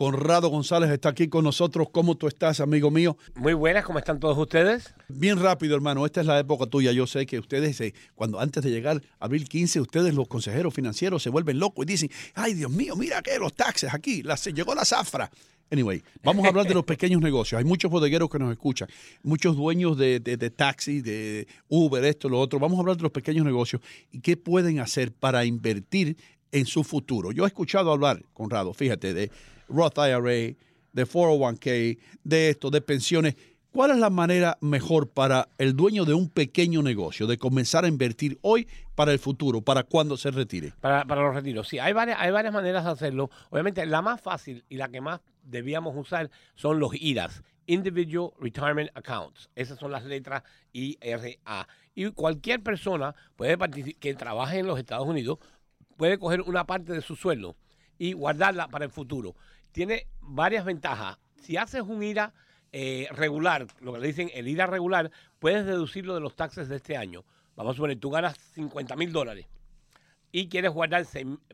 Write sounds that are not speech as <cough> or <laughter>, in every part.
Conrado González está aquí con nosotros. ¿Cómo tú estás, amigo mío? Muy buenas, ¿cómo están todos ustedes? Bien rápido, hermano. Esta es la época tuya. Yo sé que ustedes, eh, cuando antes de llegar a abril 15, ustedes, los consejeros financieros, se vuelven locos y dicen, ay, Dios mío, mira que los taxes aquí, la, se llegó la zafra. Anyway, vamos a hablar de los <laughs> pequeños negocios. Hay muchos bodegueros que nos escuchan, muchos dueños de, de, de taxi, de Uber, esto, lo otro. Vamos a hablar de los pequeños negocios y qué pueden hacer para invertir en su futuro. Yo he escuchado hablar, Conrado, fíjate, de Roth IRA, de 401k, de esto, de pensiones. ¿Cuál es la manera mejor para el dueño de un pequeño negocio de comenzar a invertir hoy para el futuro, para cuando se retire? Para, los retiros, sí, hay varias, hay varias maneras de hacerlo. Obviamente, la más fácil y la que más debíamos usar son los IRAs, Individual Retirement Accounts. Esas son las letras IRA. Y cualquier persona puede que trabaje en los Estados Unidos puede coger una parte de su sueldo y guardarla para el futuro. Tiene varias ventajas. Si haces un IRA eh, regular, lo que le dicen el IRA regular, puedes deducirlo de los taxes de este año. Vamos a suponer, tú ganas 50 mil dólares y quieres guardar,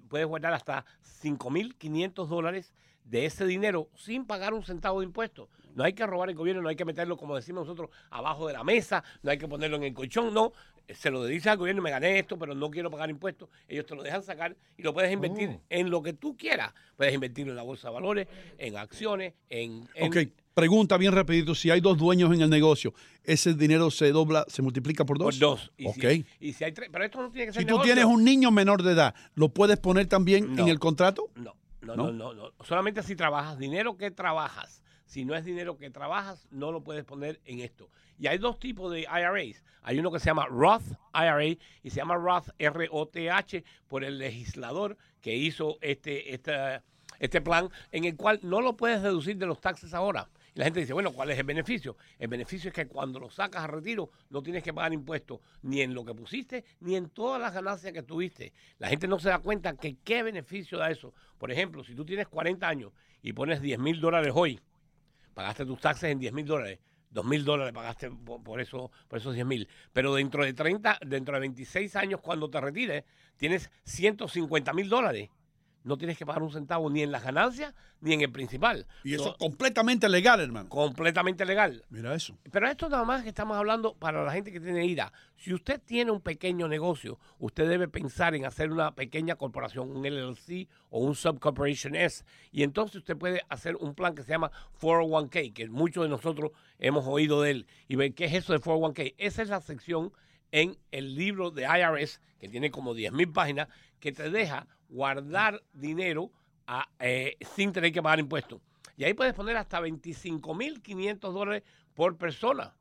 puedes guardar hasta 5 mil 500 dólares de ese dinero sin pagar un centavo de impuestos. No hay que robar el gobierno, no hay que meterlo, como decimos nosotros, abajo de la mesa, no hay que ponerlo en el colchón, no. Se lo dice al gobierno, me gané esto, pero no quiero pagar impuestos. Ellos te lo dejan sacar y lo puedes invertir Oh. en lo que tú quieras. Puedes invertirlo en la bolsa de valores, en acciones, en... en- Ok, pregunta bien rapidito, si hay dos dueños en el negocio, ¿ese dinero se dobla, se multiplica por dos? Por dos. Y Ok. si, y si hay tres, pero esto no tiene que ser Si tú negocio. tienes un niño menor de edad, ¿lo puedes poner también No. en el contrato? No, no, ¿No? no, no, no. Solamente si trabajas, dinero que trabajas. Si no es dinero que trabajas, no lo puedes poner en esto. Y hay dos tipos de IRAs. Hay uno que se llama Roth IRA y se llama Roth R-O-T-H por el legislador que hizo este, esta- este plan en el cual no lo puedes deducir de los taxes ahora. Y la gente dice, bueno, ¿cuál es el beneficio? El beneficio es que cuando lo sacas a retiro no tienes que pagar impuestos ni en lo que pusiste ni en todas las ganancias que tuviste. La gente no se da cuenta que qué beneficio da eso. Por ejemplo, si tú tienes 40 años y pones 10 mil dólares hoy, pagaste tus taxes en 10 mil dólares. 2 mil dólares pagaste por, por eso, por esos 10 mil. Pero dentro de 30, dentro de 26 años, cuando te retires, tienes 150 mil dólares. No tienes que pagar un centavo ni en las ganancias ni en el principal. Y eso So, es completamente legal, hermano. completamente legal. Mira eso. Pero esto nada más que estamos hablando para la gente que tiene ira. Si usted tiene un pequeño negocio, usted debe pensar en hacer una pequeña corporación, un LLC o un subcorporation S. Y entonces usted puede hacer un plan que se llama 401k, que muchos de nosotros hemos oído de él. Y ver qué es eso de 401k. Esa es la sección en el libro de IRS, que tiene como 10.000 páginas, que te deja guardar dinero a, eh, sin tener que pagar impuestos. Y ahí puedes poner hasta 25.500 dólares por persona.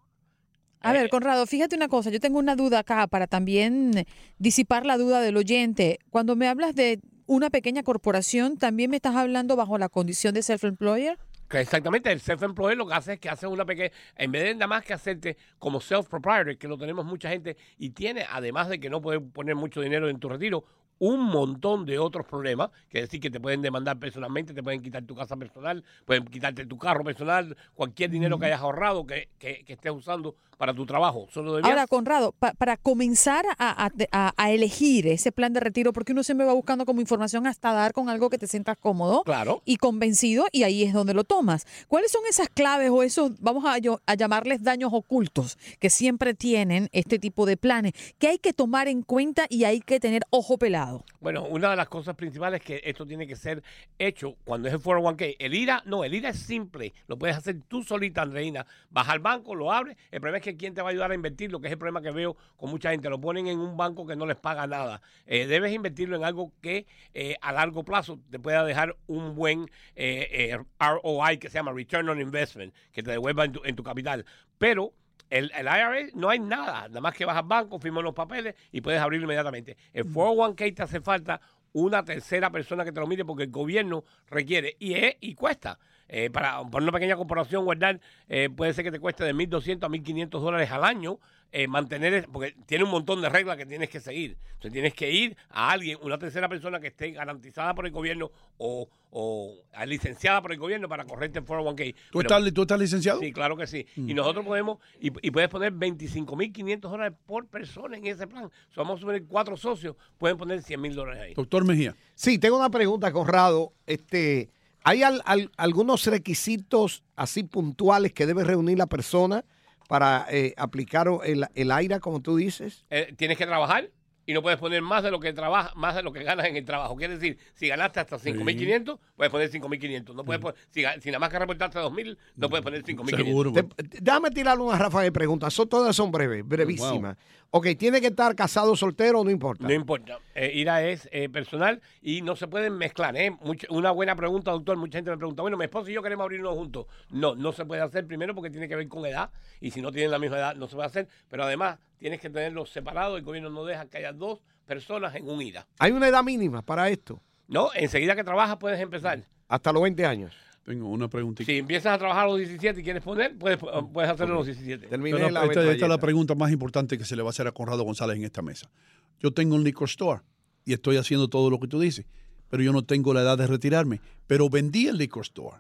A Eh, ver, Conrado, fíjate una cosa, yo tengo una duda acá para también disipar la duda del oyente. Cuando me hablas de una pequeña corporación, ¿también me estás hablando bajo la condición de self-employer? Exactamente, el self-employed lo que hace es que hace una pequeña, en vez de nada más que hacerte como self-proprietor, que lo tenemos mucha gente y tiene, además de que no puede poner mucho dinero en tu retiro, un montón de otros problemas, que decir que te pueden demandar personalmente, te pueden quitar tu casa personal, pueden quitarte tu carro personal, cualquier dinero que hayas ahorrado que, que- que estés usando para tu trabajo. Solo. Ahora, Conrado, pa- para comenzar a, a- elegir ese plan de retiro, porque uno siempre va buscando como información hasta dar con algo que te sientas cómodo Claro. y convencido, y ahí es donde lo tomas. ¿Cuáles son esas claves o esos, vamos a, a llamarles daños ocultos, que siempre tienen este tipo de planes, que hay que tomar en cuenta y hay que tener ojo pelado? Bueno, una de las cosas principales es que esto tiene que ser hecho cuando es el 401k. El IRA, no, el IRA es simple. Lo puedes hacer tú solita, Andreina. Vas al banco, lo abres. El problema es que quién te va a ayudar a invertir, lo que es el problema que veo con mucha gente. Lo ponen en un banco que no les paga nada. Eh, debes invertirlo en algo que eh, a largo plazo te pueda dejar un buen eh, eh, ROI que se llama Return on Investment, que te devuelva en tu, en tu capital. Pero el, el IRA no hay nada, nada más que vas al banco, firmas los papeles y puedes abrirlo inmediatamente. El 401k te hace falta una tercera persona que te lo mire porque el gobierno requiere y, es, y cuesta. Eh, para, para una pequeña corporación guardar eh, puede ser que te cueste de 1.200 a 1.500 dólares al año eh, mantener, porque tiene un montón de reglas que tienes que seguir. Entonces tienes que ir a alguien, una tercera persona que esté garantizada por el gobierno o, o licenciada por el gobierno para correrte el 401k. ¿Tú, Pero- estás, ¿Tú estás licenciado? Sí, claro que sí. Y nosotros podemos, y, y puedes poner 25.500 dólares por persona en ese plan. Somos cuatro socios, pueden poner 100 mil dólares ahí. Doctor Mejía. Sí, tengo una pregunta, Conrado. Este, ¿Hay al- al- algunos requisitos así puntuales que debe reunir la persona para eh, aplicar el, el AIRA, como tú dices? Eh, tienes que trabajar y no puedes poner más de lo que trabaja, más de lo que ganas en el trabajo. Quiere decir, si ganaste hasta 5.500, puedes poner 5.500. No puedes poner, si, si nada más que reportaste 2.000, no puedes poner 5.500. Seguro. Te- déjame tirar una ráfaga de preguntas. Son, todas son breves, brevísimas. Ok, ¿tiene que estar casado, soltero, no importa? No importa. Eh, IRA es eh, personal y no se pueden mezclar. ¿eh? Mucha- una buena pregunta, doctor. Mucha gente me pregunta, bueno, mi esposo y yo queremos abrirnos juntos. No, no se puede hacer primero porque tiene que ver con edad y si no tienen la misma edad no se puede hacer. Pero además tienes que tenerlos separados. El gobierno no deja que haya dos personas en un IRA. ¿Hay una edad mínima para esto? No, enseguida que trabajas puedes empezar. Hasta los 20 años. Tengo una preguntita. Si empiezas a trabajar a los 17 y quieres poner, puedes, puedes hacerlo a los 17. Terminé Pero la esta, esta es la pregunta más importante que se le va a hacer a Conrado González en esta mesa. Yo tengo un liquor store y estoy haciendo todo lo que tú dices, pero yo no tengo la edad de retirarme. Pero vendí el liquor store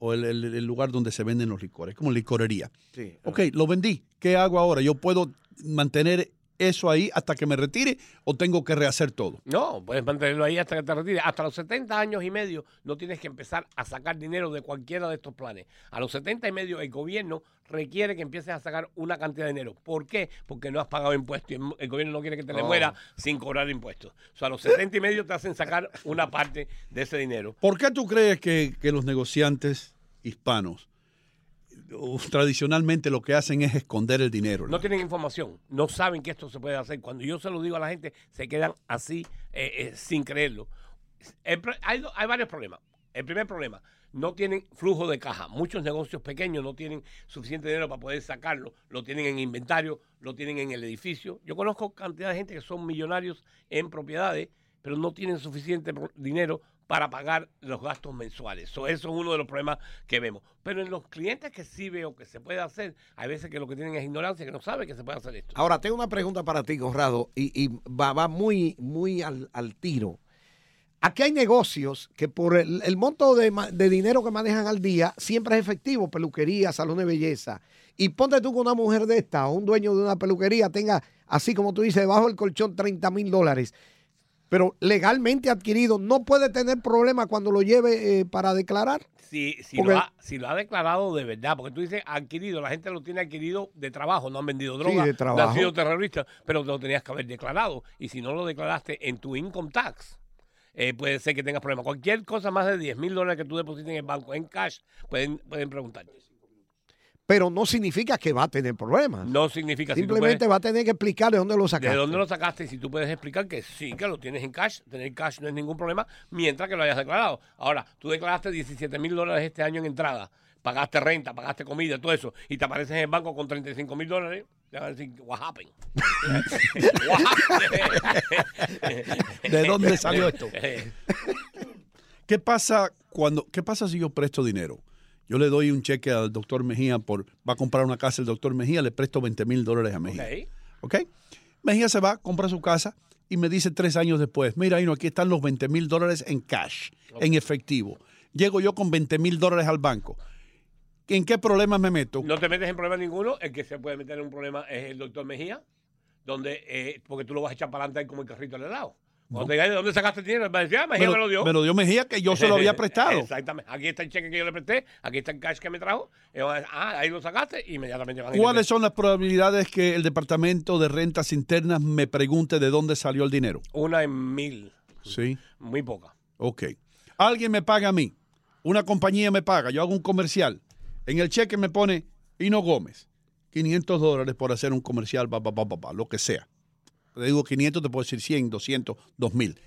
o el, el- el lugar donde se venden los licores, como licorería. Sí. Ok, lo vendí. ¿Qué hago ahora? ¿Yo puedo mantener eso ahí hasta que me retire o tengo que rehacer todo? No, puedes mantenerlo ahí hasta que te retires. Hasta los 70 años y medio no tienes que empezar a sacar dinero de cualquiera de estos planes. A los 70 y medio el gobierno requiere que empieces a sacar una cantidad de dinero. ¿Por qué? Porque no has pagado impuestos y el- gobierno no quiere que te le Oh. muera sin cobrar impuestos. O sea, a los 70 y medio te hacen sacar una parte de ese dinero. ¿Por qué tú crees que, que los negociantes hispanos uh, tradicionalmente lo que hacen es esconder el dinero? No tienen información, no saben que esto se puede hacer. Cuando yo se lo digo a la gente, se quedan así eh, eh, sin creerlo. El hay, hay varios problemas. El primer problema, no tienen flujo de caja. Muchos negocios pequeños no tienen suficiente dinero para poder sacarlo. Lo tienen en inventario, lo tienen en el edificio. Yo conozco cantidad de gente que son millonarios en propiedades, pero no tienen suficiente dinero para pagar los gastos mensuales. So, eso es uno de los problemas que vemos. Pero en los clientes que sí veo que se puede hacer, hay veces que lo que tienen es ignorancia, que no saben que se puede hacer esto. Ahora, tengo una pregunta para ti, Conrado, y, va, muy, muy al, tiro. Aquí hay negocios que por el, monto de, dinero que manejan al día siempre es efectivo, peluquería, salón de belleza. Y ponte tú con una mujer de esta o un dueño de una peluquería tenga, así como tú dices, debajo del colchón 30 mil dólares, pero legalmente adquirido, no puede tener problema cuando lo lleve eh, para declarar. Si, si, Porque- lo ha, si lo ha declarado de verdad, porque tú dices adquirido, la gente lo tiene adquirido de trabajo, no han vendido droga, de no han sido terroristas, pero lo tenías que haber declarado. Y si no lo declaraste en tu income tax, eh, puede ser que tengas problemas. Cualquier cosa más de 10 mil dólares que tú deposites en el banco en cash, pueden, pueden preguntarte. Pero no significa que va a tener problemas. No significa si Simplemente puedes- va a tener que explicar de dónde lo ¿De sacaste. dónde lo sacaste? Y si tú puedes explicar que sí, que lo tienes en cash, tener cash no es ningún problema, mientras que lo hayas declarado. Ahora, tú declaraste 17 mil dólares este año en entrada, pagaste renta, pagaste comida, todo eso, y te apareces en el banco con 35 mil dólares, te van a decir, what happened? <laughs> What happened? ¿De dónde salió esto? <laughs> ¿Qué pasa cuando, qué pasa si yo presto dinero? Yo le doy un cheque al doctor Mejía por, va a comprar una casa el doctor Mejía, le presto 20 mil dólares a Mejía. Ok. ¿Ok? Mejía se va, compra su casa y me dice tres años después, mira, Ino, aquí están los 20 mil dólares en cash, en efectivo. Llego yo con 20 mil dólares al banco. ¿En qué problemas me meto? No te metes en problema ninguno, el que se puede meter en un problema es el doctor Mejía, donde, eh, porque tú lo vas a echar para adelante ahí como el carrito al helado. Cuando te diga, ¿de dónde sacaste el dinero? Él va a decir, ah, Mejía me, lo dio. me lo dio Mejía que yo se lo había prestado. <laughs> Exactamente. Aquí está el cheque que yo le presté, aquí está el cash que me trajo. Ah, ahí lo sacaste, y inmediatamente van. ¿Cuáles son las probabilidades que el Departamento de Rentas Internas me pregunte de dónde salió el dinero? Una en mil, Sí. muy poca. Ok. Alguien me paga a mí. Una compañía me paga. Yo hago un comercial. En el cheque me pone Hino Gómez. 500 dólares por hacer un comercial, pa, pa, pa, pa, pa, lo que sea. Te digo 500, te puedo decir 100, 200, 2000.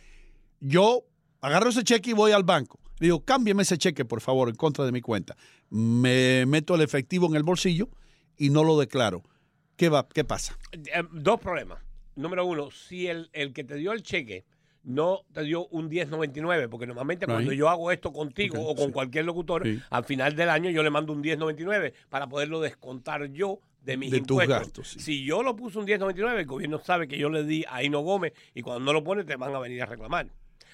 Yo agarro ese cheque y voy al banco. Le digo, cámbiame ese cheque, por favor, en contra de mi cuenta. Me meto el efectivo en el bolsillo y no lo declaro. ¿Qué, va, qué pasa? Eh, dos problemas. Número uno, si el, el que te dio el cheque no te dio un 1099, porque normalmente Right. cuando yo hago esto contigo o con sí. cualquier locutor, Sí. al final del año yo le mando un 1099 para poderlo descontar yo de mis De tus impuestos. gastos, sí. Si yo lo puse un 1099, el gobierno sabe que yo le di a Hino Gómez y cuando no lo pone te van a venir a reclamar.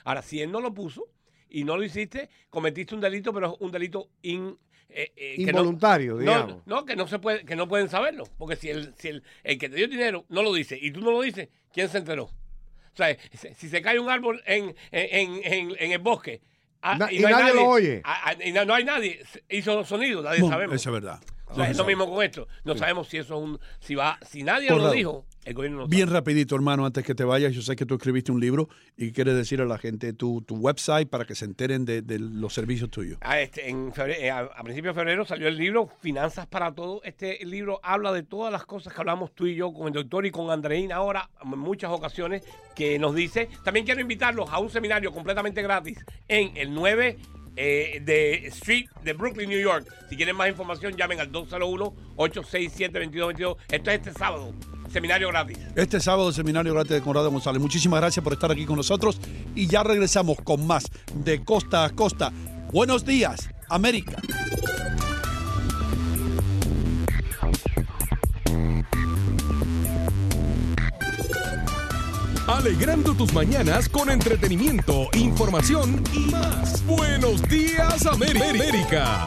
Ahora, si él no lo puso y no lo hiciste, cometiste un delito, pero es un delito in- eh, eh, Involuntario, no, digamos. no, que no se puede, que no pueden saberlo. Porque si el, si el, el que te dio dinero no lo dice y tú no lo dices, ¿quién se enteró? O sea, si se cae un árbol en, en, en, en el bosque, Ah, Na- y no nadie lo oye. Ah, ah, y no, no hay nadie. Hizo sonido, nadie Bueno, sabemos. Eso es verdad. O sea, es lo mismo con esto. No sabemos si eso es un. Si va, si nadie lo dijo, el gobierno no Bien sabe. rapidito, hermano, antes que te vayas, yo sé que tú escribiste un libro y quieres decir a la gente tu, tu website para que se enteren de, de los servicios tuyos. Ah, este, en eh, a, a principios de febrero salió el libro Finanzas para Todo. Este libro habla de todas las cosas que hablamos tú y yo con el doctor y con Andreina ahora en muchas ocasiones que nos dice. También quiero invitarlos a un seminario completamente gratis en el 9 eh, de Street de Brooklyn, New York. Si quieren más información, llamen al 201-867-2222. Esto es este sábado. Seminario gratis. Este sábado, Seminario Gratis de Conrado González. Muchísimas gracias por estar aquí con nosotros y ya regresamos con más de costa a costa. Buenos días, América. Alegrando tus mañanas con entretenimiento, información y más. Buenos días, América.